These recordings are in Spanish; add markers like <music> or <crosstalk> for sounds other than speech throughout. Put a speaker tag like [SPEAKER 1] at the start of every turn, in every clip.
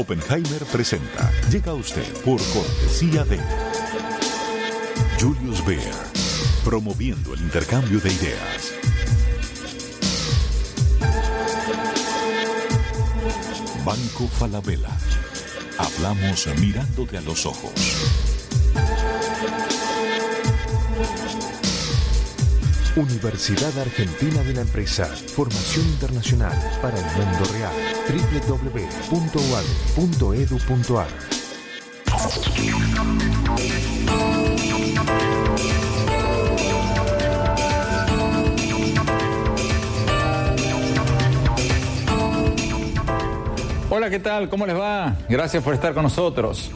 [SPEAKER 1] Oppenheimer presenta. Llega a usted por cortesía de Julius Baer, promoviendo el intercambio de ideas. Banco Falabella. Hablamos mirándote a los ojos. Universidad Argentina de la Empresa. Formación internacional para el mundo real. www.uad.edu.ar
[SPEAKER 2] Hola, ¿qué tal? ¿Cómo les va? Gracias por estar con nosotros.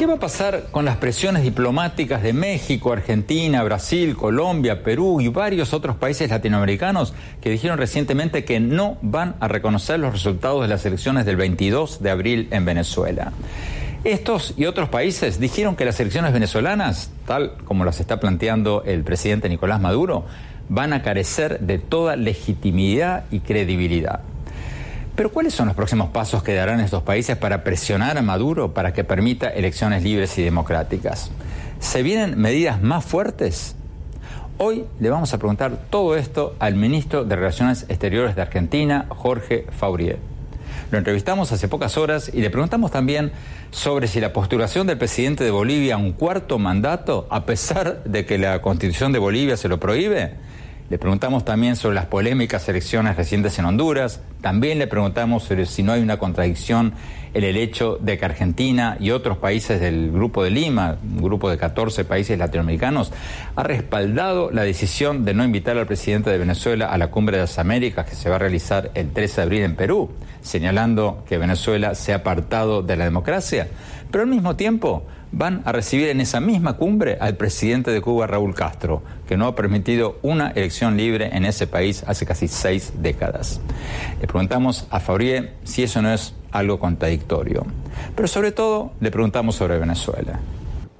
[SPEAKER 2] ¿Qué va a pasar con las presiones diplomáticas de México, Argentina, Brasil, Colombia, Perú y varios otros países latinoamericanos que dijeron recientemente que no van a reconocer los resultados de las elecciones del 22 de abril en Venezuela? Estos y otros países dijeron que las elecciones venezolanas, tal como las está planteando el presidente Nicolás Maduro, van a carecer de toda legitimidad y credibilidad. Pero ¿cuáles son los próximos pasos que darán estos países para presionar a Maduro para que permita elecciones libres y democráticas? ¿Se vienen medidas más fuertes? Hoy le vamos a preguntar todo esto al ministro de Relaciones Exteriores de Argentina, Jorge Faurier. Lo entrevistamos hace pocas horas y le preguntamos también sobre si la postulación del presidente de Bolivia a un cuarto mandato, a pesar de que la constitución de Bolivia se lo prohíbe, le preguntamos también sobre las polémicas elecciones recientes en Honduras. También le preguntamos sobre si no hay una contradicción en el hecho de que Argentina y otros países del Grupo de Lima, un grupo de 14 países latinoamericanos, ha respaldado la decisión de no invitar al presidente de Venezuela a la Cumbre de las Américas que se va a realizar el 13 de abril en Perú, señalando que Venezuela se ha apartado de la democracia. Pero al mismo tiempo van a recibir en esa misma cumbre al presidente de Cuba, Raúl Castro, que no ha permitido una elección libre en ese país hace casi seis décadas. Le preguntamos a Fabrié si eso no es algo contradictorio, pero sobre todo le preguntamos sobre Venezuela.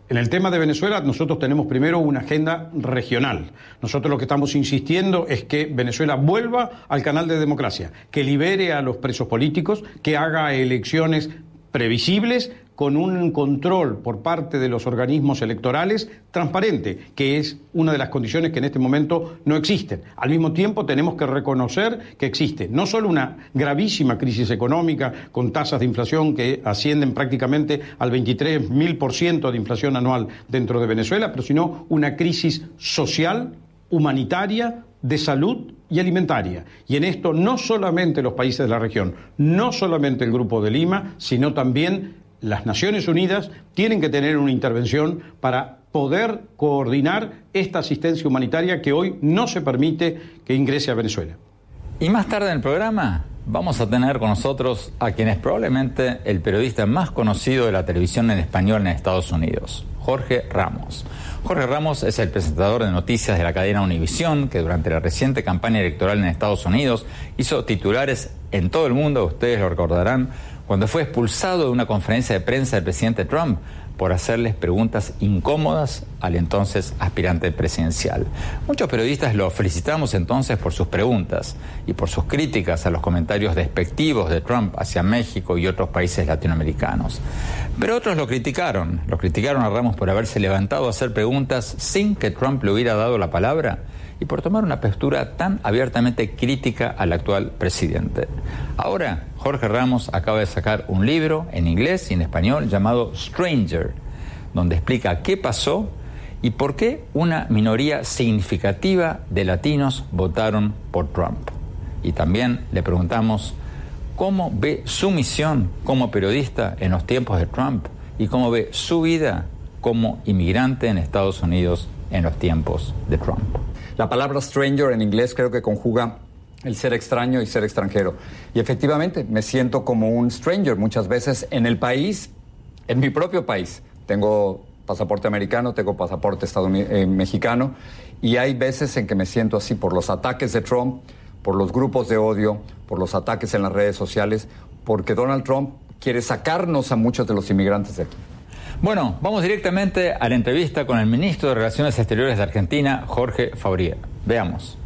[SPEAKER 3] En el tema de Venezuela, nosotros tenemos primero una agenda regional. Nosotros lo que estamos insistiendo es que Venezuela vuelva al canal de democracia, que libere a los presos políticos, que haga elecciones previsibles, con un control por parte de los organismos electorales transparente, que es una de las condiciones que en este momento no existen. Al mismo tiempo tenemos que reconocer que existe no solo una gravísima crisis económica con tasas de inflación que ascienden prácticamente al 23.000% de inflación anual dentro de Venezuela, pero sino una crisis social, humanitaria, de salud y alimentaria. Y en esto no solamente los países de la región, no solamente el Grupo de Lima, sino también las Naciones Unidas tienen que tener una intervención para poder coordinar esta asistencia humanitaria que hoy no se permite que ingrese a Venezuela.
[SPEAKER 2] Y más tarde en el programa vamos a tener con nosotros a quien es probablemente el periodista más conocido de la televisión en español en Estados Unidos, Jorge Ramos. Jorge Ramos es el presentador de noticias de la cadena Univisión, que durante la reciente campaña electoral en Estados Unidos hizo titulares en todo el mundo, ustedes lo recordarán, cuando fue expulsado de una conferencia de prensa del presidente Trump por hacerles preguntas incómodas al entonces aspirante presidencial. Muchos periodistas lo felicitamos entonces por sus preguntas y por sus críticas a los comentarios despectivos de Trump hacia México y otros países latinoamericanos. Pero otros lo criticaron, lo criticaron a Ramos por haberse levantado a hacer preguntas sin que Trump le hubiera dado la palabra y por tomar una postura tan abiertamente crítica al actual presidente. Ahora, Jorge Ramos acaba de sacar un libro en inglés y en español llamado Stranger, donde explica qué pasó y por qué una minoría significativa de latinos votaron por Trump. Y también le preguntamos cómo ve su misión como periodista en los tiempos de Trump y cómo ve su vida como inmigrante en Estados Unidos en los tiempos de Trump.
[SPEAKER 4] La palabra stranger en inglés creo que conjuga el ser extraño y ser extranjero. Y efectivamente, me siento como un stranger muchas veces en el país, en mi propio país. Tengo pasaporte americano, tengo pasaporte eh, mexicano, y hay veces en que me siento así por los ataques de Trump, por los grupos de odio, por los ataques en las redes sociales, porque Donald Trump quiere sacarnos a muchos de los inmigrantes de aquí.
[SPEAKER 2] Bueno, vamos directamente a la entrevista con el ministro de Relaciones Exteriores de Argentina, Jorge Fauría. Veamos.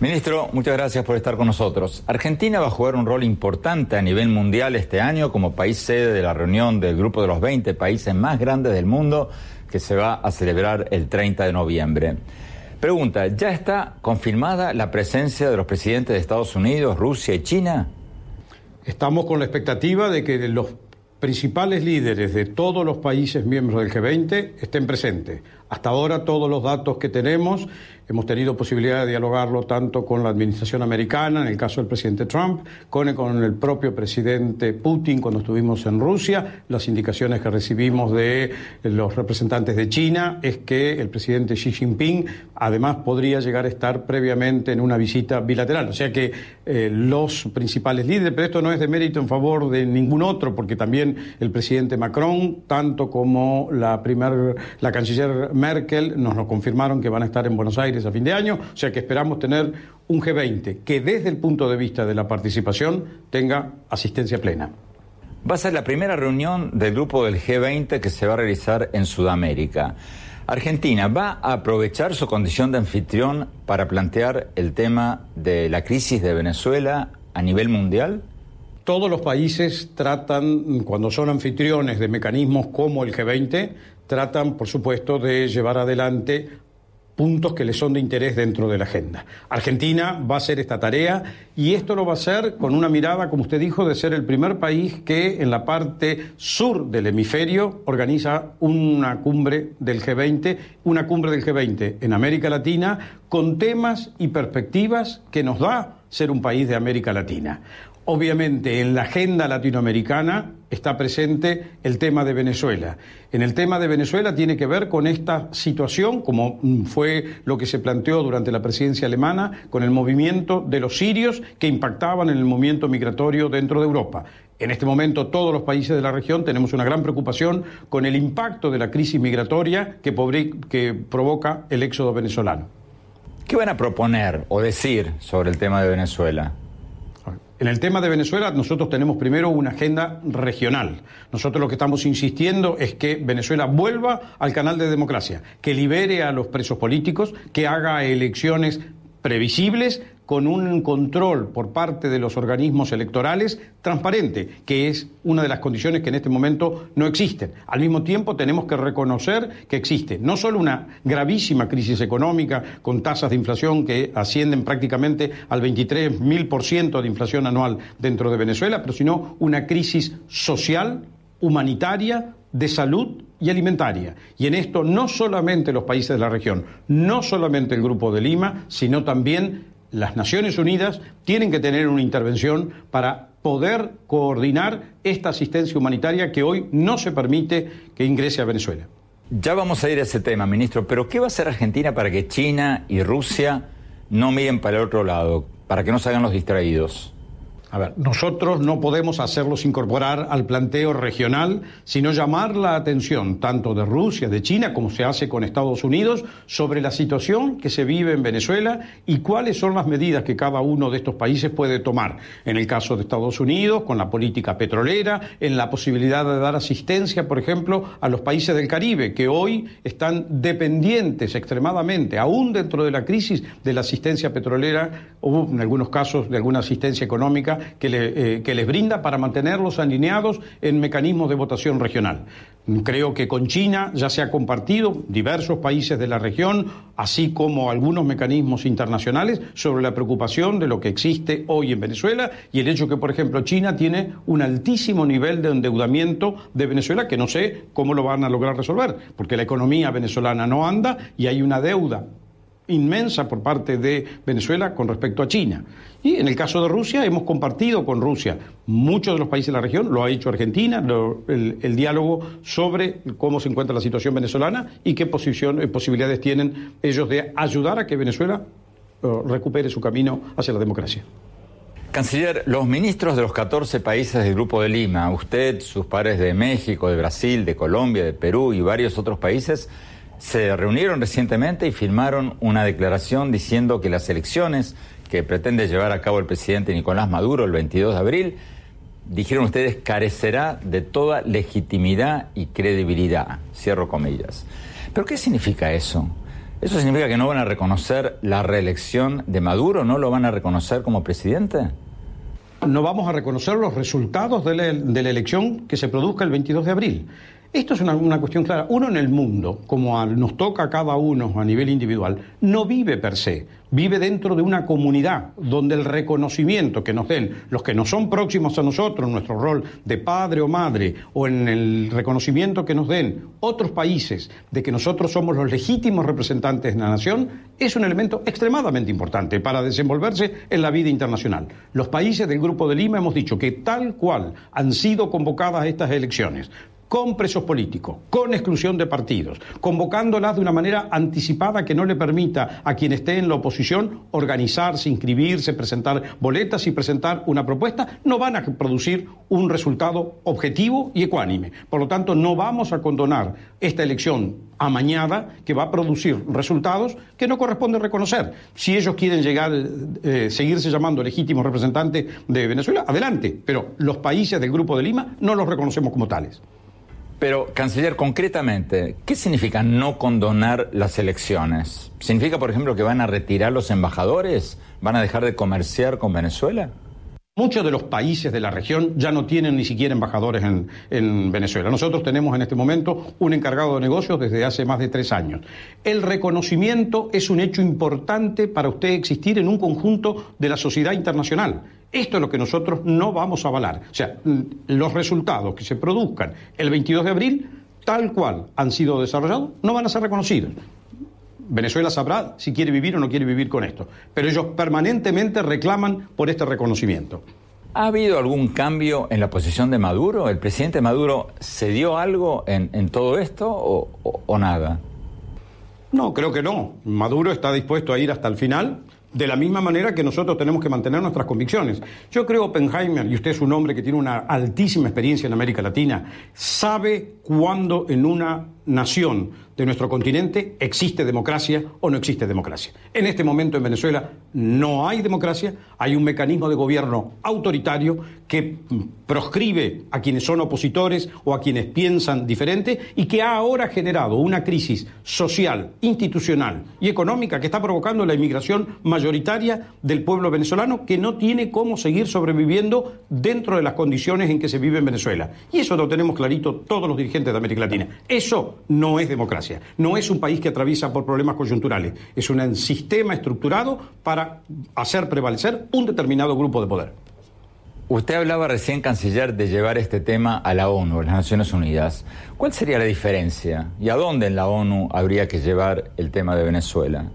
[SPEAKER 2] Ministro, muchas gracias por estar con nosotros. Argentina va a jugar un rol importante a nivel mundial este año como país sede de la reunión del grupo de los 20 países más grandes del mundo que se va a celebrar el 30 de noviembre. Pregunta, ¿ya está confirmada la presencia de los presidentes de Estados Unidos, Rusia y China?
[SPEAKER 3] Estamos con la expectativa de que los principales líderes de todos los países miembros del G20 estén presentes. Hasta ahora todos los datos que tenemos Hemos tenido posibilidad de dialogarlo tanto con la administración americana, en el caso del presidente Trump, con el, con el propio presidente Putin cuando estuvimos en Rusia. Las indicaciones que recibimos de los representantes de China es que el presidente Xi Jinping además podría llegar a estar previamente en una visita bilateral. O sea que eh, los principales líderes, pero esto no es de mérito en favor de ningún otro, porque también el presidente Macron, tanto como la, primer, la canciller Merkel, nos lo confirmaron que van a estar en Buenos Aires a fin de año, o sea que esperamos tener un G20 que desde el punto de vista de la participación tenga asistencia plena.
[SPEAKER 2] Va a ser la primera reunión del grupo del G20 que se va a realizar en Sudamérica. Argentina va a aprovechar su condición de anfitrión para plantear el tema de la crisis de Venezuela a nivel mundial.
[SPEAKER 3] Todos los países tratan, cuando son anfitriones de mecanismos como el G20, tratan, por supuesto, de llevar adelante puntos que le son de interés dentro de la agenda. Argentina va a hacer esta tarea y esto lo va a hacer con una mirada, como usted dijo, de ser el primer país que en la parte sur del hemisferio organiza una cumbre del G20, una cumbre del G20 en América Latina con temas y perspectivas que nos da ser un país de América Latina. Obviamente en la agenda latinoamericana está presente el tema de Venezuela. En el tema de Venezuela tiene que ver con esta situación, como fue lo que se planteó durante la presidencia alemana, con el movimiento de los sirios que impactaban en el movimiento migratorio dentro de Europa. En este momento todos los países de la región tenemos una gran preocupación con el impacto de la crisis migratoria que, que provoca el éxodo venezolano.
[SPEAKER 2] ¿Qué van a proponer o decir sobre el tema de Venezuela?
[SPEAKER 3] En el tema de Venezuela nosotros tenemos primero una agenda regional. Nosotros lo que estamos insistiendo es que Venezuela vuelva al canal de democracia, que libere a los presos políticos, que haga elecciones previsibles, con un control por parte de los organismos electorales transparente, que es una de las condiciones que en este momento no existen. Al mismo tiempo tenemos que reconocer que existe no solo una gravísima crisis económica con tasas de inflación que ascienden prácticamente al 23.000% de inflación anual dentro de Venezuela, pero sino una crisis social, humanitaria, de salud y alimentaria. Y en esto no solamente los países de la región, no solamente el Grupo de Lima, sino también las Naciones Unidas tienen que tener una intervención para poder coordinar esta asistencia humanitaria que hoy no se permite que ingrese a Venezuela.
[SPEAKER 2] Ya vamos a ir a ese tema, ministro, pero ¿qué va a hacer Argentina para que China y Rusia no miren para el otro lado, para que no se hagan los distraídos?
[SPEAKER 3] A ver, nosotros no podemos hacerlos incorporar al planteo regional, sino llamar la atención tanto de Rusia, de China, como se hace con Estados Unidos, sobre la situación que se vive en Venezuela y cuáles son las medidas que cada uno de estos países puede tomar. En el caso de Estados Unidos, con la política petrolera, en la posibilidad de dar asistencia, por ejemplo, a los países del Caribe, que hoy están dependientes extremadamente, aún dentro de la crisis, de la asistencia petrolera, o en algunos casos de alguna asistencia económica eh, que, les brinda para mantenerlos alineados en mecanismos de votación regional. Creo que con China ya se ha compartido diversos países de la región, así como algunos mecanismos internacionales, sobre la preocupación de lo que existe hoy en Venezuela y el hecho que, por ejemplo, China tiene un altísimo nivel de endeudamiento de Venezuela que no sé cómo lo van a lograr resolver, porque la economía venezolana no anda y hay una deuda inmensa por parte de Venezuela con respecto a China. Y en el caso de Rusia, hemos compartido con Rusia, muchos de los países de la región, lo ha hecho Argentina, el, diálogo sobre cómo se encuentra la situación venezolana y qué posición, eh, posibilidades tienen ellos de ayudar a que Venezuela eh, recupere su camino hacia la democracia.
[SPEAKER 2] Canciller, los ministros de los 14 países del Grupo de Lima, usted, sus pares de México, de Brasil, de Colombia, de Perú y varios otros países, se reunieron recientemente y firmaron una declaración diciendo que las elecciones que pretende llevar a cabo el presidente Nicolás Maduro el 22 de abril, dijeron ustedes, carecerá de toda legitimidad y credibilidad. Cierro comillas. ¿Pero qué significa eso? ¿Eso significa que no van a reconocer la reelección de Maduro? ¿No lo van a reconocer como presidente?
[SPEAKER 3] No vamos a reconocer los resultados de la, de la elección que se produzca el 22 de abril. Esto es una, cuestión clara. Uno en el mundo, como nos toca a cada uno a nivel individual, no vive per se, vive dentro de una comunidad donde el reconocimiento que nos den los que no son próximos a nosotros, nuestro rol de padre o madre, o en el reconocimiento que nos den otros países de que nosotros somos los legítimos representantes de la nación, es un elemento extremadamente importante para desenvolverse en la vida internacional. Los países del Grupo de Lima hemos dicho que tal cual han sido convocadas estas elecciones, con presos políticos, con exclusión de partidos, convocándolas de una manera anticipada que no le permita a quien esté en la oposición organizarse, inscribirse, presentar boletas y presentar una propuesta, no van a producir un resultado objetivo y ecuánime. Por lo tanto, no vamos a condonar esta elección amañada que va a producir resultados que no corresponde reconocer. Si ellos quieren llegar, eh, seguirse llamando legítimos representantes de Venezuela, adelante, pero los países del Grupo de Lima no los reconocemos como tales.
[SPEAKER 2] Pero, canciller, concretamente, ¿qué significa no condonar las elecciones? ¿Significa, por ejemplo, que van a retirar los embajadores? ¿Van a dejar de comerciar con Venezuela?
[SPEAKER 3] Muchos de los países de la región ya no tienen ni siquiera embajadores en, Venezuela. Nosotros tenemos en este momento un encargado de negocios desde hace más de tres años. El reconocimiento es un hecho importante para usted existir en un conjunto de la sociedad internacional. Esto es lo que nosotros no vamos a avalar. O sea, los resultados que se produzcan el 22 de abril, tal cual han sido desarrollados, no van a ser reconocidos. Venezuela sabrá si quiere vivir o no quiere vivir con esto, pero ellos permanentemente reclaman por este reconocimiento.
[SPEAKER 2] ¿Ha habido algún cambio en la posición de Maduro? ¿El presidente Maduro cedió algo en, todo esto o nada?
[SPEAKER 3] No, creo que no. Maduro está dispuesto a ir hasta el final de la misma manera que nosotros tenemos que mantener nuestras convicciones. Yo creo Oppenheimer, y usted es un hombre que tiene una altísima experiencia en América Latina, sabe cuándo en una nación de nuestro continente existe democracia o no existe democracia. En este momento en Venezuela no hay democracia, hay un mecanismo de gobierno autoritario que proscribe a quienes son opositores o a quienes piensan diferente y que ha ahora generado una crisis social, institucional y económica que está provocando la inmigración mayoritaria del pueblo venezolano que no tiene cómo seguir sobreviviendo dentro de las condiciones en que se vive en Venezuela. Y eso lo tenemos clarito todos los dirigentes de América Latina. Eso no es democracia. No es un país que atraviesa por problemas coyunturales. Es un sistema estructurado para hacer prevalecer un determinado grupo de poder.
[SPEAKER 2] Usted hablaba recién, canciller, de llevar este tema a la ONU, a las Naciones Unidas. ¿Cuál sería la diferencia y a dónde en la ONU habría que llevar el tema de Venezuela?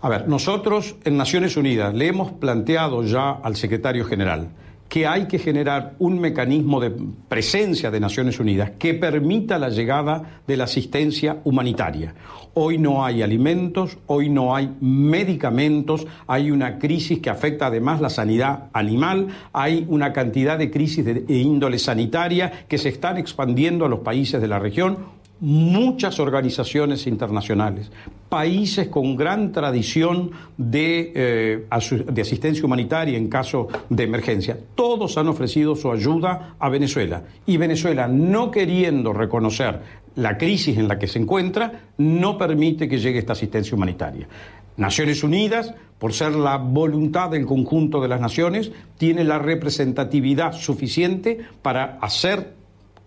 [SPEAKER 3] A ver, nosotros en Naciones Unidas le hemos planteado ya al secretario general que hay que generar un mecanismo de presencia de Naciones Unidas que permita la llegada de la asistencia humanitaria. Hoy no hay alimentos, hoy no hay medicamentos, hay una crisis que afecta además la sanidad animal, hay una cantidad de crisis de índole sanitaria que se están expandiendo a los países de la región muchas organizaciones internacionales, países con gran tradición de, eh, de, asistencia humanitaria en caso de emergencia. Todos han ofrecido su ayuda a Venezuela y Venezuela, no queriendo reconocer la crisis en la que se encuentra, no permite que llegue esta asistencia humanitaria. Naciones Unidas, por ser la voluntad del conjunto de las naciones, tiene la representatividad suficiente para hacer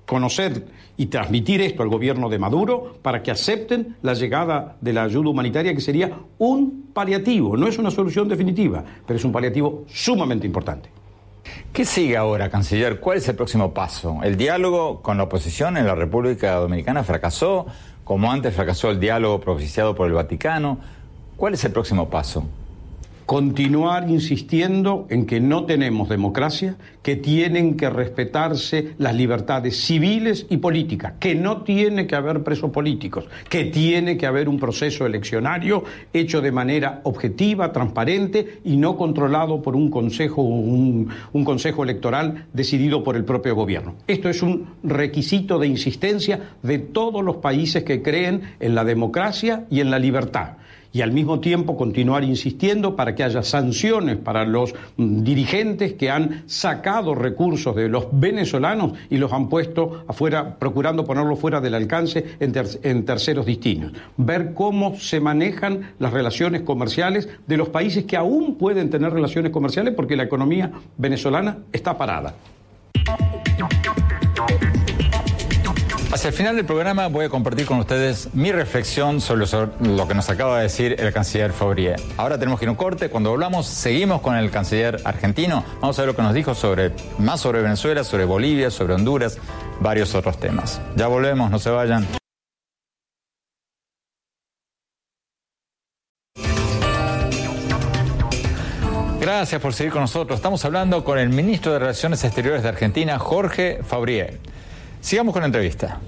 [SPEAKER 3] conocer y transmitir esto al gobierno de Maduro para que acepten la llegada de la ayuda humanitaria, que sería un paliativo, no es una solución definitiva, pero es un paliativo sumamente importante.
[SPEAKER 2] ¿Qué sigue ahora, canciller? ¿Cuál es el próximo paso? ¿El diálogo con la oposición en la República Dominicana fracasó, como antes fracasó el diálogo propiciado por el Vaticano? ¿Cuál es el próximo paso?
[SPEAKER 3] Continuar insistiendo en que no tenemos democracia, que tienen que respetarse las libertades civiles y políticas, que no tiene que haber presos políticos, que tiene que haber un proceso eleccionario hecho de manera objetiva, transparente y no controlado por un consejo, un, un consejo electoral decidido por el propio gobierno. Esto es un requisito de insistencia de todos los países que creen en la democracia y en la libertad y al mismo tiempo continuar insistiendo para que haya sanciones para los mm, dirigentes que han sacado recursos de los venezolanos y los han puesto afuera, procurando ponerlos fuera del alcance en, terceros distintos. Ver cómo se manejan las relaciones comerciales de los países que aún pueden tener relaciones comerciales porque la economía venezolana está parada.
[SPEAKER 2] Hacia el final del programa voy a compartir con ustedes mi reflexión sobre lo que nos acaba de decir el canciller Fabrier. Ahora tenemos que ir a un corte. Cuando hablamos, seguimos con el canciller argentino. Vamos a ver lo que nos dijo sobre más sobre Venezuela, sobre Bolivia, sobre Honduras, varios otros temas. Ya volvemos, no se vayan. Gracias por seguir con nosotros. Estamos hablando con el ministro de Relaciones Exteriores de Argentina, Jorge Fabrier. Sigamos con la entrevista.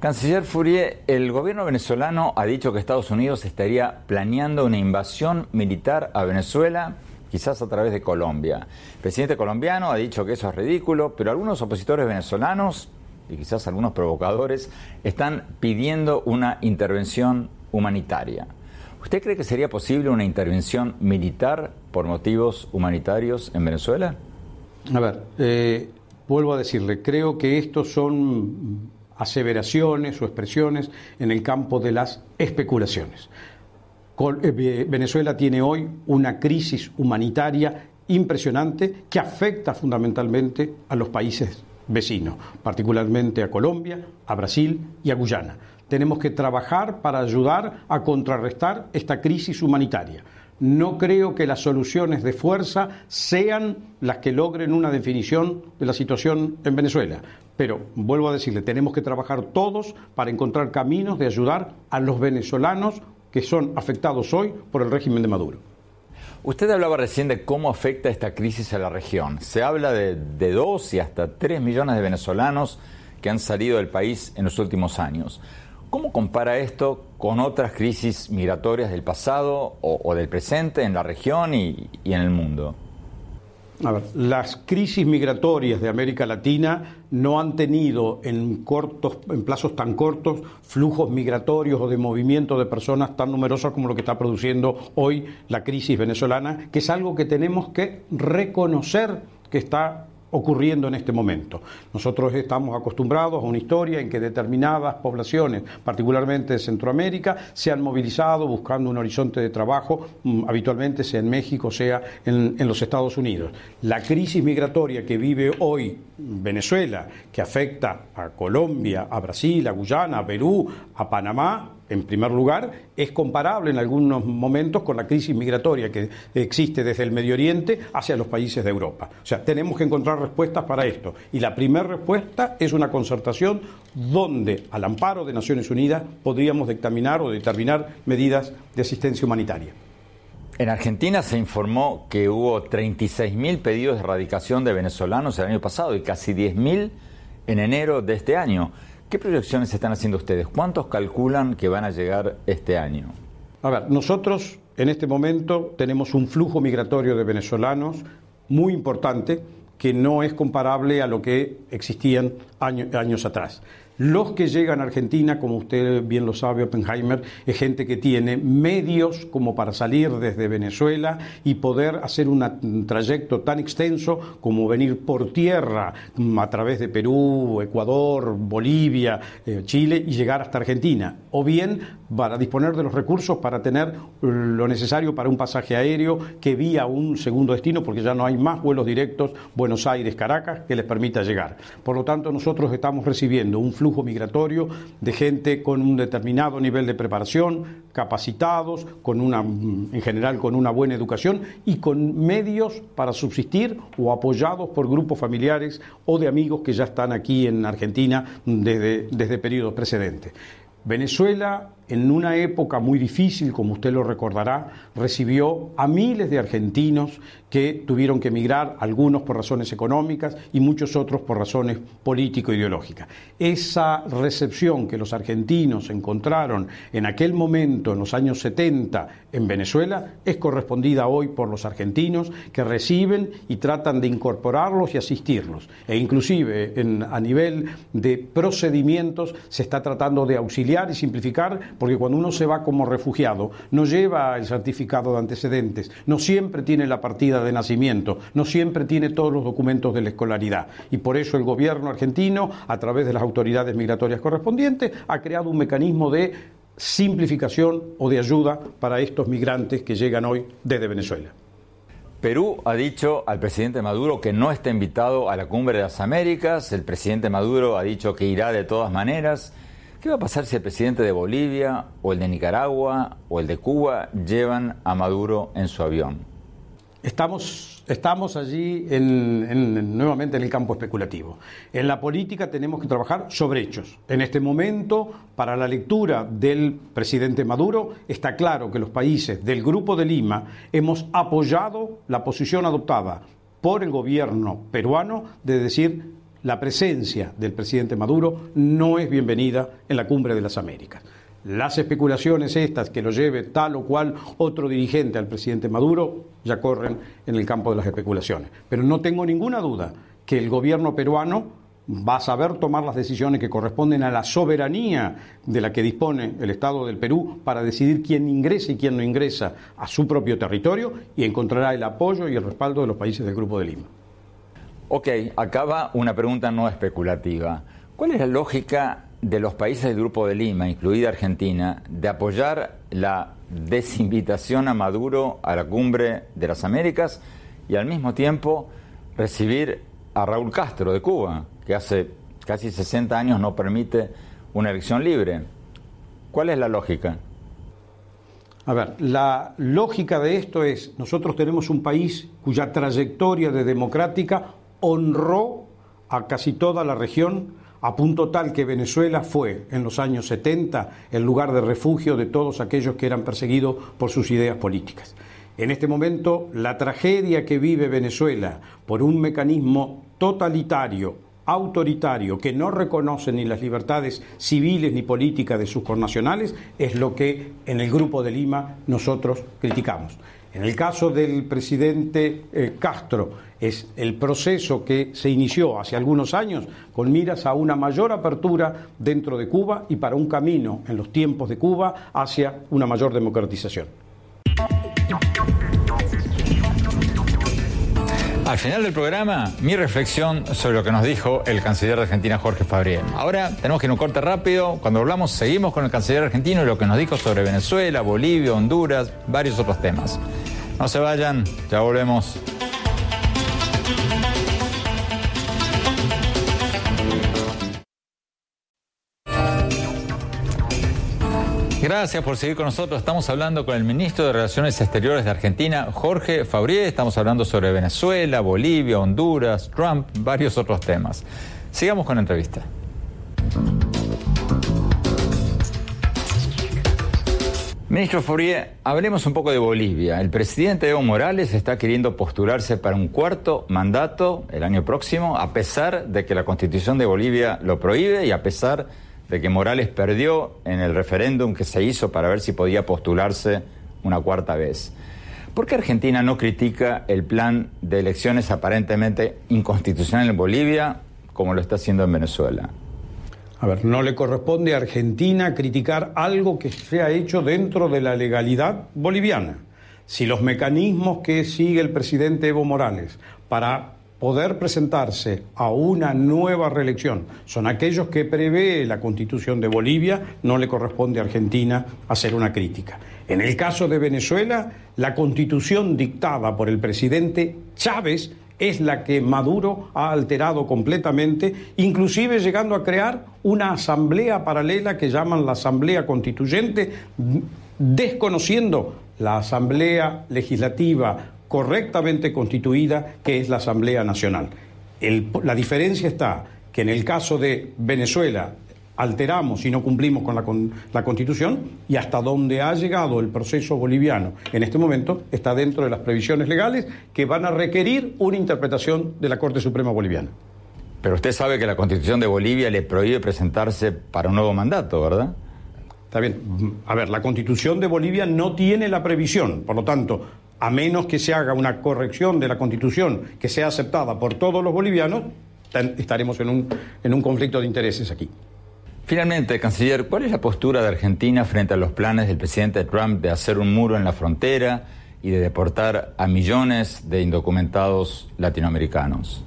[SPEAKER 2] Canciller Fourier, el gobierno venezolano ha dicho que Estados Unidos estaría planeando una invasión militar a Venezuela, quizás a través de Colombia. El presidente colombiano ha dicho que eso es ridículo, pero algunos opositores venezolanos y quizás algunos provocadores están pidiendo una intervención humanitaria. ¿Usted cree que sería posible una intervención militar por motivos humanitarios en Venezuela?
[SPEAKER 3] A ver, eh, vuelvo a decirle, creo que estos son aseveraciones o expresiones en el campo de las especulaciones. Eh, Venezuela tiene hoy una crisis humanitaria impresionante que afecta fundamentalmente a los países vecinos, particularmente a Colombia, a Brasil y a Guyana tenemos que trabajar para ayudar a contrarrestar esta crisis humanitaria. No creo que las soluciones de fuerza sean las que logren una definición de la situación en Venezuela. Pero vuelvo a decirle, tenemos que trabajar todos para encontrar caminos de ayudar a los venezolanos que son afectados hoy por el régimen de Maduro.
[SPEAKER 2] Usted hablaba recién de cómo afecta esta crisis a la región. Se habla de, de dos y hasta tres millones de venezolanos que han salido del país en los últimos años. ¿Cómo compara esto con otras crisis migratorias del pasado o, del presente en la región y, en el mundo?
[SPEAKER 3] A ver, las crisis migratorias de América Latina no han tenido en cortos, en plazos tan cortos, flujos migratorios o de movimiento de personas tan numerosos como lo que está produciendo hoy la crisis venezolana, que es algo que tenemos que reconocer que está ocurriendo en este momento. Nosotros estamos acostumbrados a una historia en que determinadas poblaciones, particularmente de Centroamérica, se han movilizado buscando un horizonte de trabajo, mm, habitualmente sea en México, sea en, en los Estados Unidos. La crisis migratoria que vive hoy Venezuela, que afecta a Colombia, a Brasil, a Guyana, a Perú, a Panamá, en primer lugar, es comparable en algunos momentos con la crisis migratoria que existe desde el Medio Oriente hacia los países de Europa. O sea, tenemos que encontrar respuestas para esto. Y la primera respuesta es una concertación donde, al amparo de Naciones Unidas, podríamos dictaminar o determinar medidas de asistencia humanitaria.
[SPEAKER 2] En Argentina se informó que hubo 36.000 pedidos de erradicación de venezolanos el año pasado y casi 10.000 en enero de este año. ¿Qué proyecciones están haciendo ustedes? ¿Cuántos calculan que van a llegar este año?
[SPEAKER 3] A ver, nosotros en este momento tenemos un flujo migratorio de venezolanos muy importante que no es comparable a lo que existían años atrás. Los que llegan a Argentina, como usted bien lo sabe, Oppenheimer, es gente que tiene medios como para salir desde Venezuela y poder hacer un trayecto tan extenso como venir por tierra mm, a través de Perú, Ecuador, Bolivia, eh, Chile y llegar hasta Argentina. O bien para disponer de los recursos para tener lo necesario para un pasaje aéreo que vía un segundo destino, porque ya no hay más vuelos directos Buenos Aires-Caracas que les permita llegar. Por lo tanto, nosotros estamos recibiendo un flujo flujo migratorio de gente con un determinado nivel de preparación, capacitados, con una, en general con una buena educación y con medios para subsistir o apoyados por grupos familiares o de amigos que ya están aquí en Argentina desde, desde periodos precedentes. Venezuela en una época muy difícil, como usted lo recordará, recibió a miles de argentinos que tuvieron que emigrar, algunos por razones económicas y muchos otros por razones político-ideológicas. Esa recepción que los argentinos encontraron en aquel momento, en los años 70, en Venezuela, es correspondida hoy por los argentinos que reciben y tratan de incorporarlos y asistirlos. E inclusive a nivel de procedimientos se está tratando de auxiliar y simplificar porque cuando uno se va como refugiado no lleva el certificado de antecedentes, no siempre tiene la partida de nacimiento, no siempre tiene todos los documentos de la escolaridad. Y por eso el gobierno argentino, a través de las autoridades migratorias correspondientes, ha creado un mecanismo de simplificación o de ayuda para estos migrantes que llegan hoy desde Venezuela.
[SPEAKER 2] Perú ha dicho al presidente Maduro que no está invitado a la cumbre de las Américas, el presidente Maduro ha dicho que irá de todas maneras. ¿Qué va a pasar si el presidente de Bolivia o el de Nicaragua o el de Cuba llevan a Maduro en su avión?
[SPEAKER 3] Estamos, estamos allí en, nuevamente en el campo especulativo. En la política tenemos que trabajar sobre hechos. En este momento, para la lectura del presidente Maduro, está claro que los países del Grupo de Lima hemos apoyado la posición adoptada por el gobierno peruano de decir la presencia del presidente Maduro no es bienvenida en la cumbre de las Américas. Las especulaciones estas que lo lleve tal o cual otro dirigente al presidente Maduro ya corren en el campo de las especulaciones. Pero no tengo ninguna duda que el gobierno peruano va a saber tomar las decisiones que corresponden a la soberanía de la que dispone el Estado del Perú para decidir quién ingresa y quién no ingresa a su propio territorio y encontrará el apoyo y el respaldo de los países del Grupo de Lima.
[SPEAKER 2] Ok, acaba una pregunta no especulativa. ¿Cuál es la lógica de los países del Grupo de Lima, incluida Argentina, de apoyar la desinvitación a Maduro a la cumbre de las Américas y al mismo tiempo recibir a Raúl Castro de Cuba, que hace casi 60 años no permite una elección libre? ¿Cuál es la lógica?
[SPEAKER 3] A ver, la lógica de esto es, nosotros tenemos un país cuya trayectoria de democrática honró a casi toda la región a punto tal que Venezuela fue en los años 70 el lugar de refugio de todos aquellos que eran perseguidos por sus ideas políticas. En este momento, la tragedia que vive Venezuela por un mecanismo totalitario, autoritario, que no reconoce ni las libertades civiles ni políticas de sus connacionales, es lo que en el Grupo de Lima nosotros criticamos. En el caso del presidente eh, Castro, es el proceso que se inició hace algunos años con miras a una mayor apertura dentro de Cuba y para un camino en los tiempos de Cuba hacia una mayor democratización.
[SPEAKER 2] Al final del programa, mi reflexión sobre lo que nos dijo el canciller de Argentina, Jorge Fabriel. Ahora tenemos que ir un corte rápido. Cuando hablamos, seguimos con el canciller argentino y lo que nos dijo sobre Venezuela, Bolivia, Honduras, varios otros temas. No se vayan, ya volvemos. Gracias por seguir con nosotros. Estamos hablando con el ministro de Relaciones Exteriores de Argentina, Jorge Fabrié. Estamos hablando sobre Venezuela, Bolivia, Honduras, Trump, varios otros temas. Sigamos con la entrevista. Ministro Faurier, hablemos un poco de Bolivia. El presidente Evo Morales está queriendo postularse para un cuarto mandato el año próximo, a pesar de que la constitución de Bolivia lo prohíbe y a pesar de que Morales perdió en el referéndum que se hizo para ver si podía postularse una cuarta vez. ¿Por qué Argentina no critica el plan de elecciones aparentemente inconstitucional en Bolivia como lo está haciendo en Venezuela?
[SPEAKER 3] A ver, no le corresponde a Argentina criticar algo que se ha hecho dentro de la legalidad boliviana. Si los mecanismos que sigue el presidente Evo Morales para poder presentarse a una nueva reelección son aquellos que prevé la constitución de Bolivia, no le corresponde a Argentina hacer una crítica. En el caso de Venezuela, la constitución dictada por el presidente Chávez es la que Maduro ha alterado completamente, inclusive llegando a crear una asamblea paralela que llaman la Asamblea Constituyente, desconociendo la Asamblea Legislativa correctamente constituida, que es la Asamblea Nacional. la diferencia está que en el caso de Venezuela alteramos y no cumplimos con la, con la, Constitución y hasta donde ha llegado el proceso boliviano en este momento está dentro de las previsiones legales que van a requerir una interpretación de la Corte Suprema Boliviana.
[SPEAKER 2] Pero usted sabe que la Constitución de Bolivia le prohíbe presentarse para un nuevo mandato, ¿verdad?
[SPEAKER 3] Está bien. A ver, la Constitución de Bolivia no tiene la previsión, por lo tanto, a menos que se haga una corrección de la Constitución que sea aceptada por todos los bolivianos, estaremos en un, en un conflicto de intereses aquí.
[SPEAKER 2] Finalmente, canciller, ¿cuál es la postura de Argentina frente a los planes del presidente Trump de hacer un muro en la frontera y de deportar a millones de indocumentados latinoamericanos?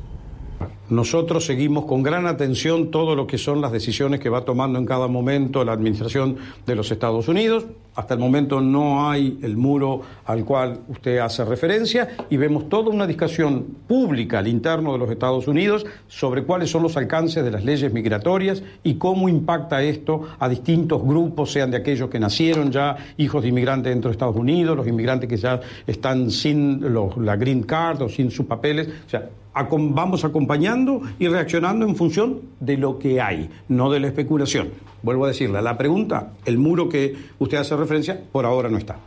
[SPEAKER 3] Nosotros seguimos con gran atención todo lo que son las decisiones que va tomando en cada momento la administración de los Estados Unidos. Hasta el momento no hay el muro al cual usted hace referencia y vemos toda una discusión pública al interno de los Estados Unidos sobre cuáles son los alcances de las leyes migratorias y cómo impacta esto a distintos grupos, sean de aquellos que nacieron ya hijos de inmigrantes dentro de Estados Unidos, los inmigrantes que ya están sin la green card o sin sus papeles. O sea, vamos acompañando y reaccionando en función de lo que hay, no de la especulación. Vuelvo a decirle, la pregunta, el muro que usted hace referencia, por ahora no está.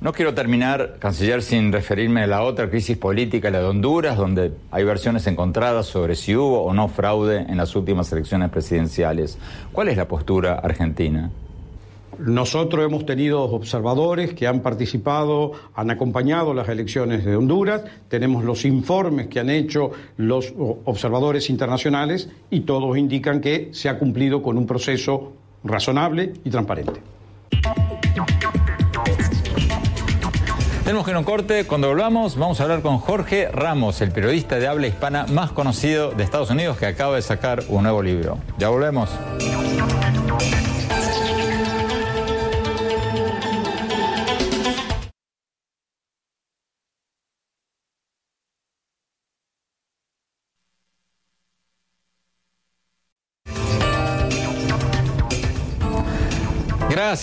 [SPEAKER 2] No quiero terminar, canciller, sin referirme a la otra crisis política, la de Honduras, donde hay versiones encontradas sobre si hubo o no fraude en las últimas elecciones presidenciales. ¿Cuál es la postura argentina?
[SPEAKER 3] Nosotros hemos tenido observadores que han participado, han acompañado las elecciones de Honduras, tenemos los informes que han hecho los observadores internacionales y todos indican que se ha cumplido con un proceso razonable y transparente.
[SPEAKER 2] Tenemos que ir a un corte. Cuando volvamos, vamos a hablar con Jorge Ramos, el periodista de habla hispana más conocido de Estados Unidos, que acaba de sacar un nuevo libro. Ya volvemos.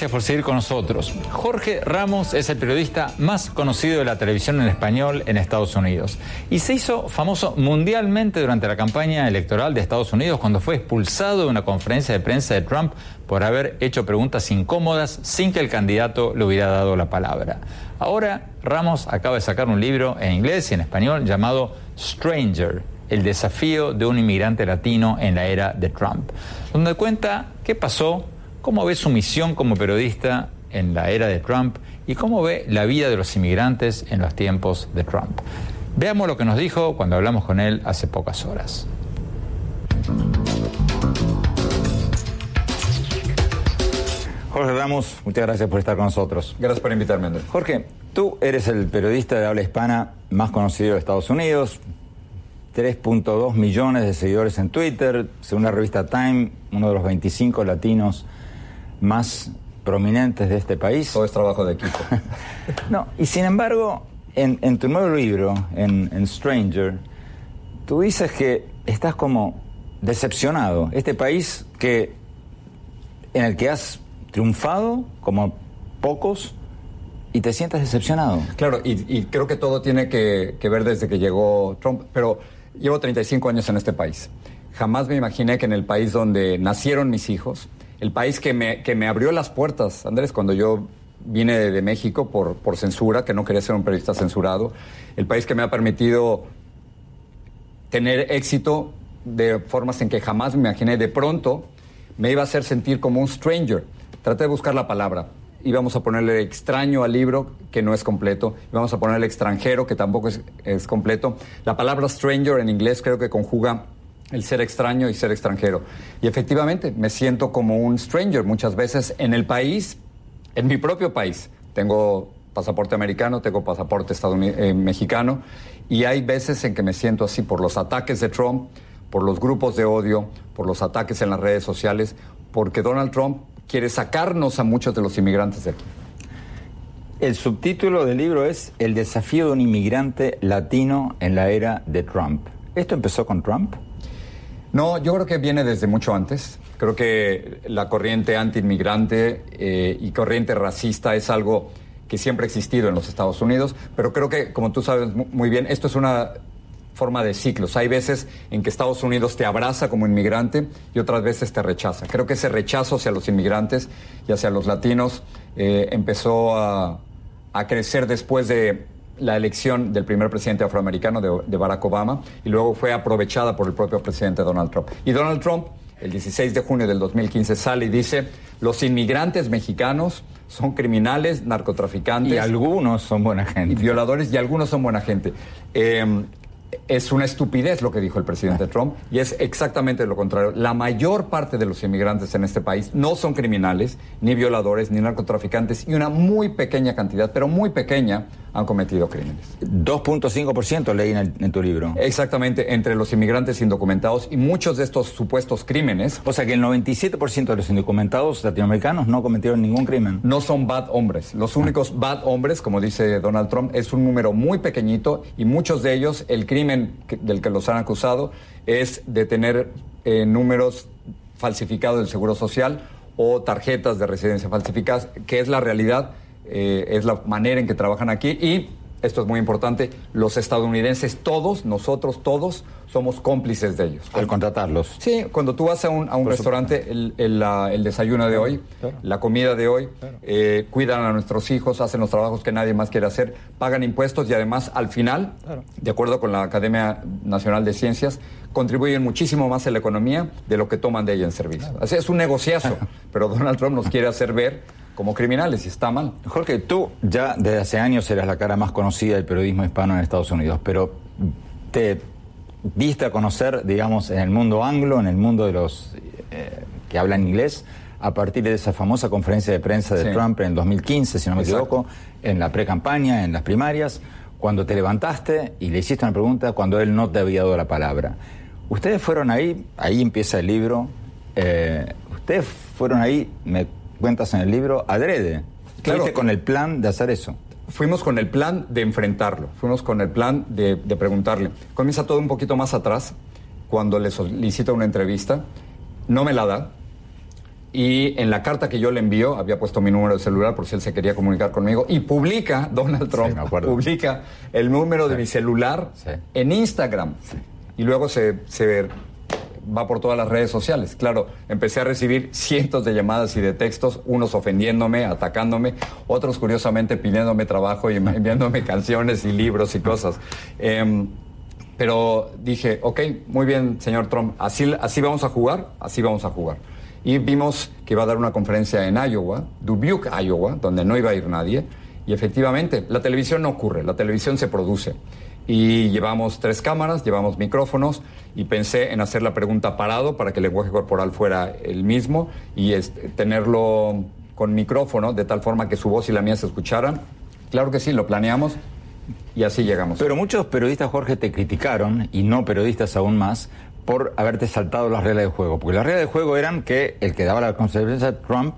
[SPEAKER 2] Gracias por seguir con nosotros. Jorge Ramos es el periodista más conocido de la televisión en español en Estados Unidos y se hizo famoso mundialmente durante la campaña electoral de Estados Unidos cuando fue expulsado de una conferencia de prensa de Trump por haber hecho preguntas incómodas sin que el candidato le hubiera dado la palabra. Ahora Ramos acaba de sacar un libro en inglés y en español llamado Stranger, el desafío de un inmigrante latino en la era de Trump, donde cuenta qué pasó ¿Cómo ve su misión como periodista en la era de Trump y cómo ve la vida de los inmigrantes en los tiempos de Trump? Veamos lo que nos dijo cuando hablamos con él hace pocas horas. Jorge Ramos, muchas gracias por estar con nosotros.
[SPEAKER 4] Gracias por invitarme, Andrés.
[SPEAKER 2] Jorge, tú eres el periodista de habla hispana más conocido de Estados Unidos. 3.2 millones de seguidores en Twitter, según la revista Time, uno de los 25 latinos más prominentes de este país.
[SPEAKER 4] Todo es trabajo de equipo. <laughs>
[SPEAKER 2] no, y sin embargo, en, tu nuevo libro, en, Stranger, tú dices que estás como decepcionado. Este país que en el que has triunfado como pocos y te sientes decepcionado.
[SPEAKER 4] Claro, y, creo que todo tiene que, que, ver desde que llegó Trump, pero llevo 35 años en este país. Jamás me imaginé que en el país donde nacieron mis hijos, el país que me, que me abrió las puertas, Andrés, cuando yo vine de, México por, por censura, que no quería ser un periodista censurado, el país que me ha permitido tener éxito de formas en que jamás me imaginé, de pronto me iba a hacer sentir como un stranger. Traté de buscar la palabra. Íbamos a ponerle extraño al libro, que no es completo. Íbamos a ponerle extranjero, que tampoco es, es completo. La palabra stranger en inglés creo que conjuga el ser extraño y ser extranjero. Y efectivamente, me siento como un stranger muchas veces en el país, en mi propio país. Tengo pasaporte americano, tengo pasaporte eh, mexicano, y hay veces en que me siento así por los ataques de Trump, por los grupos de odio, por los ataques en las redes sociales, porque Donald Trump quiere sacarnos a muchos de los inmigrantes de aquí.
[SPEAKER 2] El subtítulo del libro es El desafío de un inmigrante latino en la era de Trump. ¿Esto empezó con Trump?
[SPEAKER 4] No, yo creo que viene desde mucho antes. Creo que la corriente anti-inmigrante eh, y corriente racista es algo que siempre ha existido en los Estados Unidos, pero creo que, como tú sabes muy bien, esto es una forma de ciclos. Hay veces en que Estados Unidos te abraza como inmigrante y otras veces te rechaza. Creo que ese rechazo hacia los inmigrantes y hacia los latinos eh, empezó a, a crecer después de la elección del primer presidente afroamericano de, Barack Obama y luego fue aprovechada por el propio presidente Donald Trump. Y Donald Trump, el 16 de junio del 2015, sale y dice, los inmigrantes mexicanos son criminales, narcotraficantes.
[SPEAKER 2] Y algunos son buena gente.
[SPEAKER 4] Y violadores y algunos son buena gente. Eh, es una estupidez lo que dijo el presidente Trump y es exactamente lo contrario. La mayor parte de los inmigrantes en este país no son criminales, ni violadores, ni narcotraficantes y una muy pequeña cantidad, pero muy pequeña, han cometido crímenes.
[SPEAKER 2] 2.5% leí en, tu libro.
[SPEAKER 4] Exactamente, entre los inmigrantes indocumentados y muchos de estos supuestos crímenes.
[SPEAKER 2] O sea que el 97% de los indocumentados latinoamericanos no cometieron ningún crimen.
[SPEAKER 4] No son bad hombres. Los únicos bad hombres, como dice Donald Trump, es un número muy pequeñito y muchos de ellos, el crimen del que los han acusado es de tener eh, números falsificados del Seguro Social o tarjetas de residencia falsificadas, que es la realidad eh, es la manera en que trabajan aquí y, esto es muy importante, los estadounidenses todos, nosotros todos, somos cómplices de ellos.
[SPEAKER 2] Al contratarlos.
[SPEAKER 4] Sí, cuando tú vas a un, a un restaurante, el, el, desayuno de hoy, la comida de hoy, eh, cuidan a nuestros hijos, hacen los trabajos que nadie más quiere hacer, pagan impuestos y además al final, de acuerdo con la Academia Nacional de Ciencias, contribuyen muchísimo más a la economía de lo que toman de ella en servicio. Así es un negociazo, <laughs> pero Donald Trump nos quiere hacer ver como criminales y está mal.
[SPEAKER 2] Jorge, tú ya desde hace años eras la cara más conocida del periodismo hispano en Estados Unidos, pero te diste a conocer, digamos, en el mundo anglo, en el mundo de los eh, que hablan inglés, a partir de esa famosa conferencia de prensa de Trump en el 2015, si no me equivoco, en la pre-campaña, en las primarias, cuando te levantaste y le hiciste una pregunta cuando él no te había dado la palabra. Ustedes fueron ahí, ahí empieza el libro, eh, ustedes fueron ahí, me cuentas en el libro, adrede. Claro. con el plan de hacer eso?
[SPEAKER 4] Fuimos con el plan de enfrentarlo, fuimos con el plan de, preguntarle. Comienza todo un poquito más atrás, cuando le solicita una entrevista, no me la da, y en la carta que yo le envío, había puesto mi número de celular por si él se quería comunicar conmigo, y publica, <laughs> Donald Trump, publica el número de mi celular en Instagram. Y luego se, se va por todas las redes sociales. Claro, empecé a recibir cientos de llamadas y de textos, unos ofendiéndome, atacándome, otros curiosamente pidiéndome trabajo y enviándome <laughs> canciones y libros y cosas. Em, pero dije, ok, muy bien, señor Trump, así, así vamos a jugar, así vamos a jugar. Y vimos que iba a dar una conferencia en Iowa, Dubuque, Iowa, donde no iba a ir nadie. Y efectivamente, la televisión no ocurre, la televisión se produce y llevamos tres cámaras, llevamos micrófonos y pensé en hacer la pregunta parado para que el lenguaje corporal fuera el mismo y tenerlo con micrófono de tal forma que su voz y la mía se escucharan. Claro que sí, lo planeamos y así llegamos.
[SPEAKER 2] Pero muchos periodistas, Jorge, te criticaron, y no periodistas aún más, por haberte saltado las reglas del juego. Porque las reglas del juego eran que el que daba la conferencia, Trump,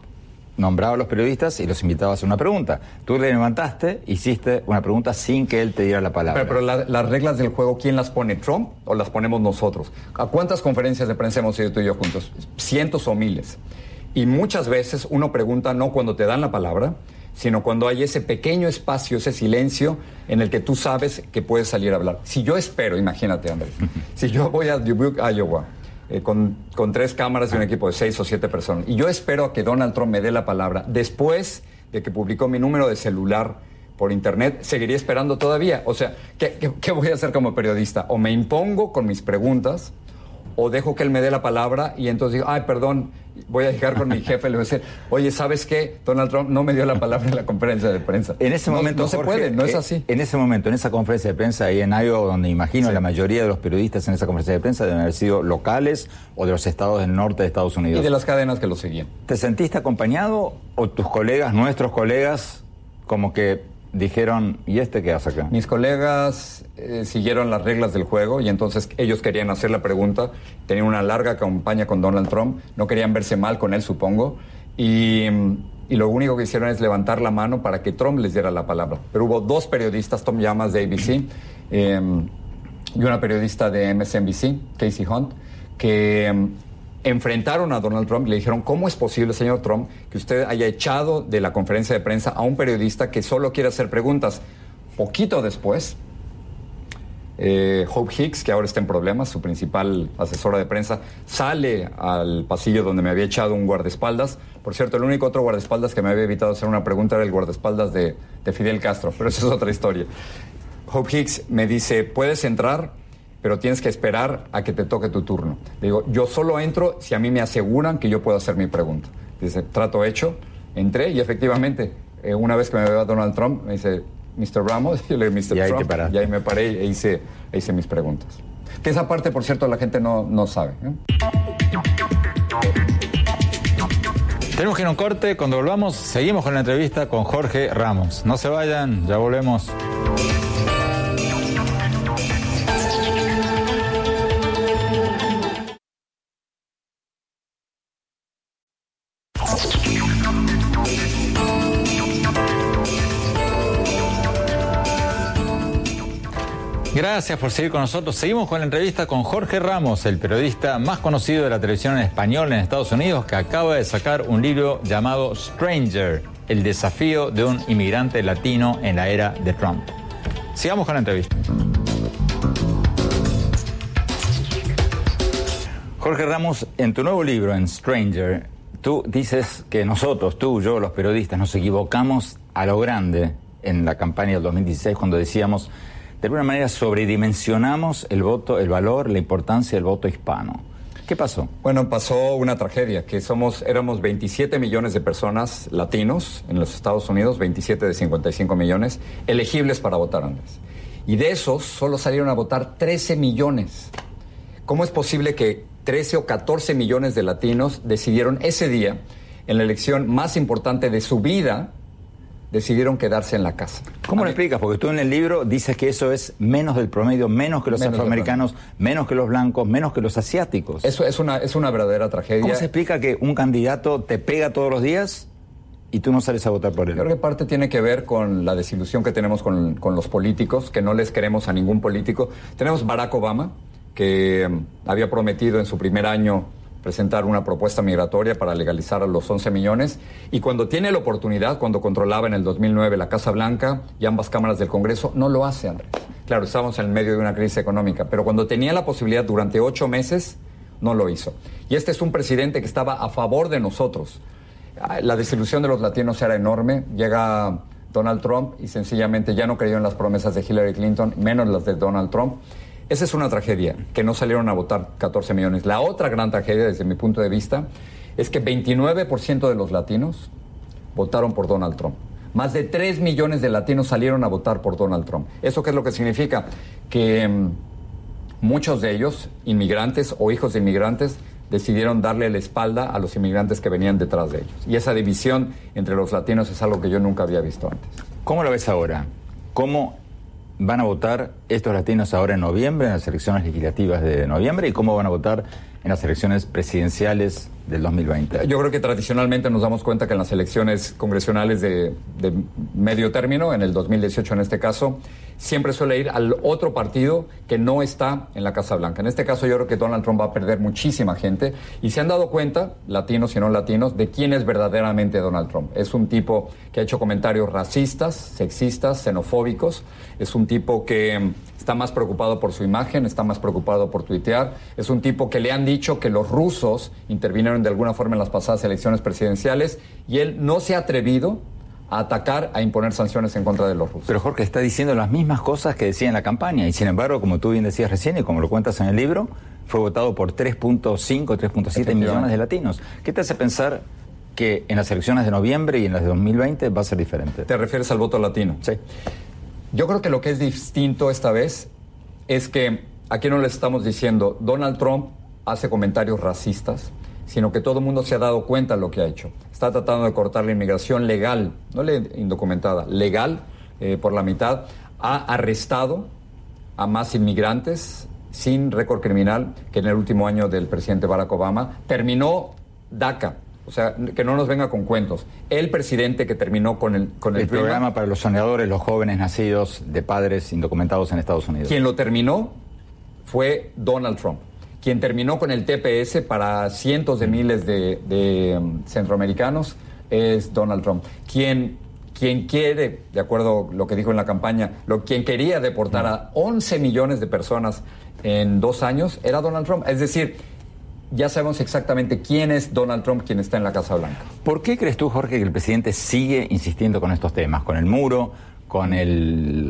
[SPEAKER 2] nombraba a los periodistas y los invitaba a hacer una pregunta. Tú le levantaste, hiciste una pregunta sin que él te diera la palabra.
[SPEAKER 4] Pero, las reglas del juego, ¿quién las pone? ¿Trump o las ponemos nosotros? ¿A cuántas conferencias de prensa hemos ido tú y yo juntos? Cientos o miles. Y muchas veces uno pregunta no cuando te dan la palabra, sino cuando hay ese pequeño espacio, ese silencio en el que tú sabes que puedes salir a hablar. Si yo espero, imagínate, Andrés, <laughs> si yo voy a Dubuque, Iowa, eh, con, tres cámaras y un equipo de seis o siete personas. Y yo espero a que Donald Trump me dé la palabra. Después de que publicó mi número de celular por internet, seguiría esperando todavía. O sea, qué voy a hacer como periodista? O me impongo con mis preguntas o dejo que él me dé la palabra y entonces digo, ay, perdón, voy a llegar con mi <laughs> jefe y le voy a decir, oye, ¿sabes qué? Donald Trump no me dio la palabra en la conferencia de prensa.
[SPEAKER 2] En ese momento,
[SPEAKER 4] no, se puede, no es
[SPEAKER 2] eh,
[SPEAKER 4] así.
[SPEAKER 2] En ese momento, en esa conferencia de prensa ahí en Iowa, donde imagino la mayoría de los periodistas en esa conferencia de prensa deben haber sido locales o de los estados del norte de Estados Unidos.
[SPEAKER 4] Y de las cadenas que lo seguían.
[SPEAKER 2] ¿Te sentiste acompañado o tus colegas, nuestros colegas, como que dijeron, ¿y este qué hace acá?
[SPEAKER 4] Mis colegas eh, siguieron las reglas del juego y entonces ellos querían hacer la pregunta. Tenían una larga campaña con Donald Trump, no querían verse mal con él, supongo. Y, y lo único que hicieron es levantar la mano para que Trump les diera la palabra. Pero hubo dos periodistas, Tom Llamas de ABC em, y una periodista de MSNBC, Casey Hunt, que em, enfrentaron a Donald Trump y le dijeron, ¿cómo es posible, señor Trump, que usted haya echado de la conferencia de prensa a un periodista que solo quiere hacer preguntas? Poquito después, eh, Hope Hicks, que ahora está en problemas, su principal asesora de prensa, sale al pasillo donde me había echado un guardaespaldas. Por cierto, el único otro guardaespaldas que me había evitado hacer una pregunta era el guardaespaldas de, de Fidel Castro, pero esa es otra historia. Hope Hicks me dice, puedes entrar, pero tienes que esperar a que te toque tu turno. Le digo, yo solo entro si a mí me aseguran que yo puedo hacer mi pregunta. Dice, trato hecho, entré y efectivamente, eh, una vez que me veo a Donald Trump, me dice, Mr. Ramos, <laughs> y le Mr.
[SPEAKER 2] Y ahí,
[SPEAKER 4] Trump, y ahí me paré e hice, e hice mis preguntas. Que esa parte, por cierto, la gente no, no sabe. ¿eh?
[SPEAKER 2] Tenemos que ir a un corte. Cuando volvamos, seguimos con la entrevista con Jorge Ramos. No se vayan, ya volvemos. Gracias por seguir con nosotros. Seguimos con la entrevista con Jorge Ramos, el periodista más conocido de la televisión en español en Estados Unidos, que acaba de sacar un libro llamado Stranger, el desafío de un inmigrante latino en la era de Trump. Sigamos con la entrevista. Jorge Ramos, en tu nuevo libro, en Stranger, tú dices que nosotros, tú, yo, los periodistas, nos equivocamos a lo grande en la campaña del 2016 cuando decíamos de alguna manera sobredimensionamos el voto, el valor, la importancia del voto hispano. ¿Qué pasó?
[SPEAKER 4] Bueno, pasó una tragedia, que somos, éramos 27 millones de personas latinos en los Estados Unidos, 27 de 55 millones, elegibles para votar antes. Y de esos solo salieron a votar 13 millones. ¿Cómo es posible que 13 o 14 millones de latinos decidieron ese día, en la elección más importante de su vida, decidieron quedarse en la casa.
[SPEAKER 2] ¿Cómo lo explicas? Porque tú en el libro dices que eso es menos del promedio, menos que los
[SPEAKER 4] Menos
[SPEAKER 2] afroamericanos, menos que los blancos, menos que los asiáticos.
[SPEAKER 4] Eso es una, es una verdadera tragedia.
[SPEAKER 2] ¿Cómo se explica que un candidato te pega todos los días y tú no sales a votar por él?
[SPEAKER 4] Creo que parte tiene que ver con la desilusión que tenemos con, con los políticos, que no les queremos a ningún político. Tenemos Barack Obama, que mm, había prometido en su primer año presentar una propuesta migratoria para legalizar a los 11 millones. Y cuando tiene la oportunidad, cuando controlaba en el 2009 la Casa Blanca y ambas cámaras del Congreso, no lo hace, Andrés. Claro, estábamos en medio de una crisis económica, pero cuando tenía la posibilidad durante ocho meses, no lo hizo. Y este es un presidente que estaba a favor de nosotros. Ah, La desilusión de los latinos era enorme. Llega Donald Trump y sencillamente ya no creyó en las promesas de Hillary Clinton, menos las de Donald Trump. Esa es una tragedia, que no salieron a votar 14 millones. La otra gran tragedia, desde mi punto de vista, es que 29% de los latinos votaron por Donald Trump. Más de 3 millones de latinos salieron a votar por Donald Trump. ¿Eso qué es lo que significa? Que mm, muchos de ellos, inmigrantes o hijos de inmigrantes, decidieron darle la espalda a los inmigrantes que venían detrás de ellos. Y esa división entre los latinos es algo que yo nunca había visto antes.
[SPEAKER 2] ¿Cómo lo ves ahora? ¿Cómo van a votar estos latinos ahora en noviembre, en las elecciones legislativas de noviembre? ¿Y cómo van a votar en las elecciones presidenciales del 2020?
[SPEAKER 4] Yo creo que tradicionalmente nos damos cuenta que en las elecciones congresionales de, de medio término, en el 2018 en este caso, siempre suele ir al otro partido que no está en la Casa Blanca. En este caso yo creo que Donald Trump va a perder muchísima gente y se han dado cuenta, latinos y no latinos, de quién es verdaderamente Donald Trump. Es un tipo que ha hecho comentarios racistas, sexistas, xenofóbicos. Es un tipo que está más preocupado por su imagen, está más preocupado por tuitear. Es un tipo que le han dicho que los rusos intervinieron de alguna forma en las pasadas elecciones presidenciales y él no se ha atrevido a atacar, a imponer sanciones en contra de los rusos.
[SPEAKER 2] Pero Jorge está diciendo las mismas cosas que decía en la campaña y sin embargo, como tú bien decías recién y como lo cuentas en el libro, fue votado por 3.5, 3.7 millones de latinos. ¿Qué te hace pensar que en las elecciones de noviembre y en las de 2020 va a ser diferente?
[SPEAKER 4] ¿Te refieres al voto latino?
[SPEAKER 2] Sí.
[SPEAKER 4] Yo creo que lo que es distinto esta vez es que aquí no les estamos diciendo Donald Trump hace comentarios racistas, sino que todo el mundo se ha dado cuenta de lo que ha hecho. Está tratando de cortar la inmigración legal, no la indocumentada, legal eh, por la mitad. Ha arrestado a más inmigrantes sin récord criminal que en el último año del presidente Barack Obama. Terminó DACA, O sea, que no nos venga con cuentos. El presidente que terminó con el con
[SPEAKER 2] el, programa para los soñadores, los jóvenes nacidos de padres indocumentados en Estados Unidos.
[SPEAKER 4] Quien lo terminó fue Donald Trump. Quien terminó con el TPS para cientos de miles de, um, centroamericanos es Donald Trump. Quien quien quiere, de acuerdo a lo que dijo en la campaña, lo, quien quería deportar a 11 millones de personas en dos años era Donald Trump. Es decir, ya sabemos exactamente quién es Donald Trump, quien está en la Casa Blanca.
[SPEAKER 2] ¿Por qué crees tú, Jorge, que el presidente sigue insistiendo con estos temas, con el muro, con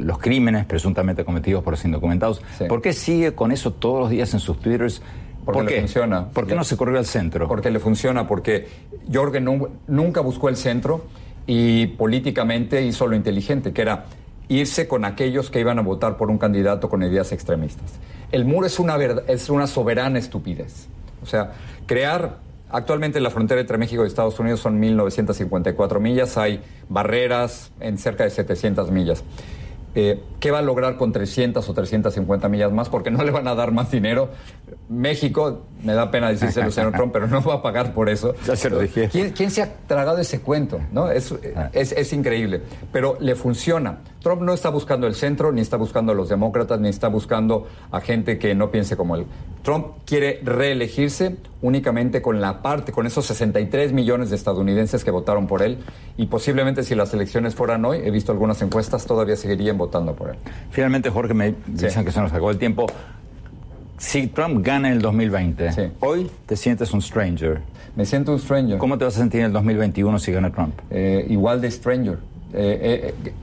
[SPEAKER 2] los crímenes presuntamente cometidos por los indocumentados? ¿Por qué sigue con eso todos los días en sus twitters?
[SPEAKER 4] Porque
[SPEAKER 2] ¿Por
[SPEAKER 4] le funciona.
[SPEAKER 2] ¿Por qué no se corrió al centro?
[SPEAKER 4] Porque le funciona, porque Jorgen nunca buscó el centro y políticamente hizo lo inteligente, que era irse con aquellos que iban a votar por un candidato con ideas extremistas. El muro es una, es una soberana estupidez. O sea, crear Actualmente la frontera entre México y Estados Unidos son 1.954 millas, hay barreras en cerca de 700 millas. Eh, ¿Qué va a lograr con 300 o 350 millas más? Porque no <laughs> le van a dar más dinero. México, me da pena decírselo, <laughs> señor Trump, pero no va a pagar por eso.
[SPEAKER 2] Ya se lo dije.
[SPEAKER 4] ¿Quién, se ha tragado ese cuento? ¿no? Es, ah. es, es, increíble. Pero le funciona. Trump no está buscando el centro, ni está buscando a los demócratas, ni está buscando a gente que no piense como él. Trump quiere reelegirse únicamente con la parte, con esos 63 millones de estadounidenses que votaron por él. Y posiblemente si las elecciones fueran hoy, he visto algunas encuestas, todavía seguirían votando por él.
[SPEAKER 2] Finalmente, Jorge, me dicen que se nos acabó el tiempo. Si Trump gana en el 2020, hoy te sientes un stranger.
[SPEAKER 4] Me siento un stranger.
[SPEAKER 2] ¿Cómo te vas a sentir en el 2021 si gana Trump?
[SPEAKER 4] Eh, igual de stranger. Eh, eh,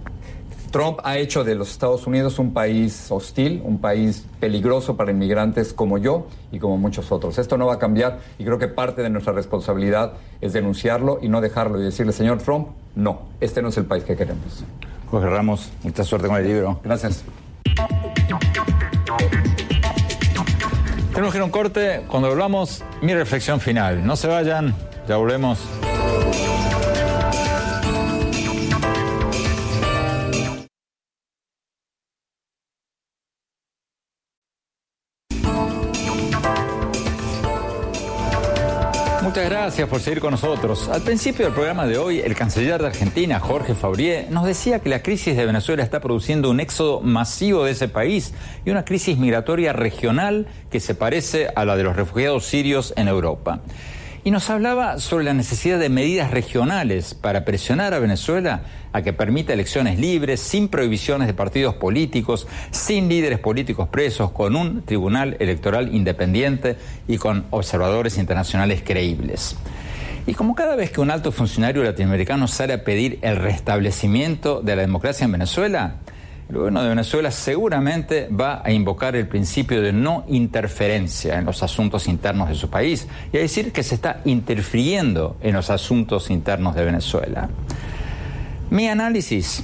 [SPEAKER 4] Trump ha hecho de los Estados Unidos un país hostil, un país peligroso para inmigrantes como yo y como muchos otros. Esto no va a cambiar y creo que parte de nuestra responsabilidad es denunciarlo y no dejarlo y decirle, señor Trump, no, este no es el país que queremos.
[SPEAKER 2] Jorge Ramos, mucha suerte con el libro.
[SPEAKER 4] Gracias.
[SPEAKER 2] Tenemos que ir a un corte. Cuando volvamos, mi reflexión final. No se vayan, ya volvemos. Gracias por seguir con nosotros. Al principio del programa de hoy, el canciller de Argentina, Jorge Fabrié, nos decía que la crisis de Venezuela está produciendo un éxodo masivo de ese país y una crisis migratoria regional que se parece a la de los refugiados sirios en Europa y nos hablaba sobre la necesidad de medidas regionales para presionar a Venezuela a que permita elecciones libres, sin prohibiciones de partidos políticos, sin líderes políticos presos, con un tribunal electoral independiente y con observadores internacionales creíbles. Y como cada vez que un alto funcionario latinoamericano sale a pedir el restablecimiento de la democracia en Venezuela, el gobierno de Venezuela seguramente va a invocar el principio de no interferencia en los asuntos internos de su país y a decir que se está interfiriendo en los asuntos internos de Venezuela. Mi análisis,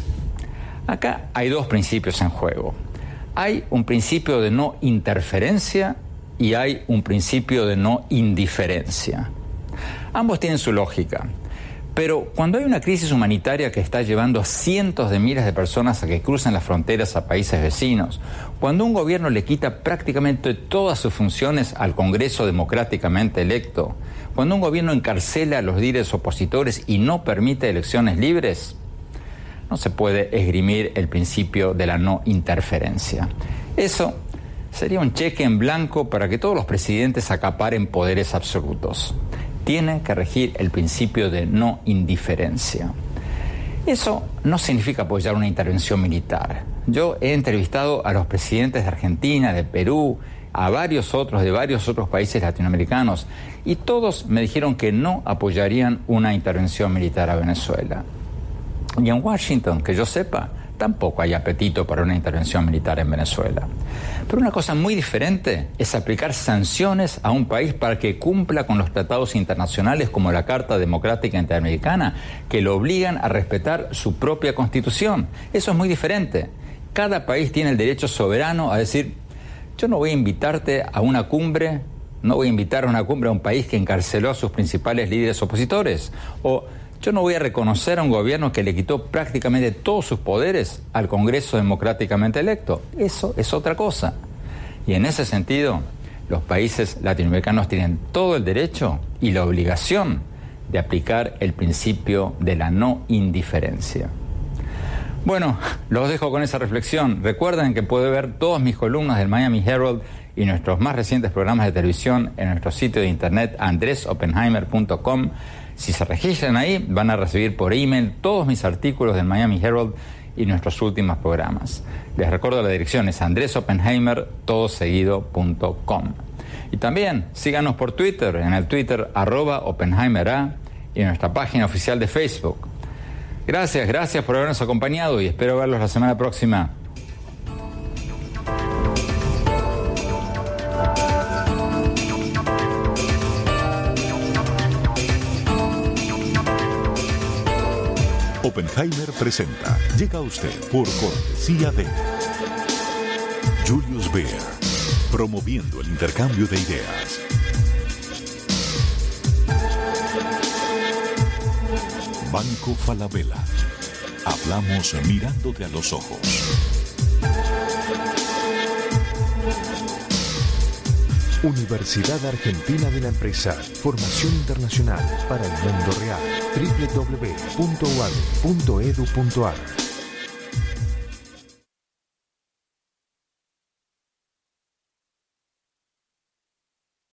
[SPEAKER 2] acá hay dos principios en juego. Hay un principio de no interferencia y hay un principio de no indiferencia. Ambos tienen su lógica. Pero cuando hay una crisis humanitaria que está llevando a cientos de miles de personas a que crucen las fronteras a países vecinos, cuando un gobierno le quita prácticamente todas sus funciones al Congreso democráticamente electo, cuando un gobierno encarcela a los líderes opositores y no permite elecciones libres, no se puede esgrimir el principio de la no interferencia. Eso sería un cheque en blanco para que todos los presidentes acaparen poderes absolutos tiene que regir el principio de no indiferencia. Eso no significa apoyar una intervención militar. Yo he entrevistado a los presidentes de Argentina, de Perú, a varios otros de varios otros países latinoamericanos y todos me dijeron que no apoyarían una intervención militar a Venezuela. Y en Washington, que yo sepa, tampoco hay apetito para una intervención militar en Venezuela. Pero una cosa muy diferente es aplicar sanciones a un país para que cumpla con los tratados internacionales como la Carta Democrática Interamericana, que lo obligan a respetar su propia constitución. Eso es muy diferente. Cada país tiene el derecho soberano a decir, yo no voy a invitarte a una cumbre, no voy a invitar a una cumbre a un país que encarceló a sus principales líderes opositores, o yo no voy a reconocer a un gobierno que le quitó prácticamente todos sus poderes al Congreso democráticamente electo. Eso es otra cosa. Y en ese sentido, los países latinoamericanos tienen todo el derecho y la obligación de aplicar el principio de la no indiferencia. Bueno, los dejo con esa reflexión. Recuerden que puede ver todas mis columnas del Miami Herald y nuestros más recientes programas de televisión en nuestro sitio de internet andresopenheimer.com. Si se registran ahí, van a recibir por email todos mis artículos del Miami Herald y nuestros últimos programas. Les recuerdo la dirección es andresopenheimer.com. Y también síganos por Twitter, en el Twitter arroba OpenheimerA y en nuestra página oficial de Facebook. Gracias, gracias por habernos acompañado y espero verlos la semana próxima.
[SPEAKER 1] Oppenheimer presenta. Llega usted por cortesía de Julius Baer, promoviendo el intercambio de ideas. Banco Falabella. Hablamos mirándote a los ojos. Universidad Argentina de la Empresa. Formación internacional para el mundo real. www.uad.edu.ar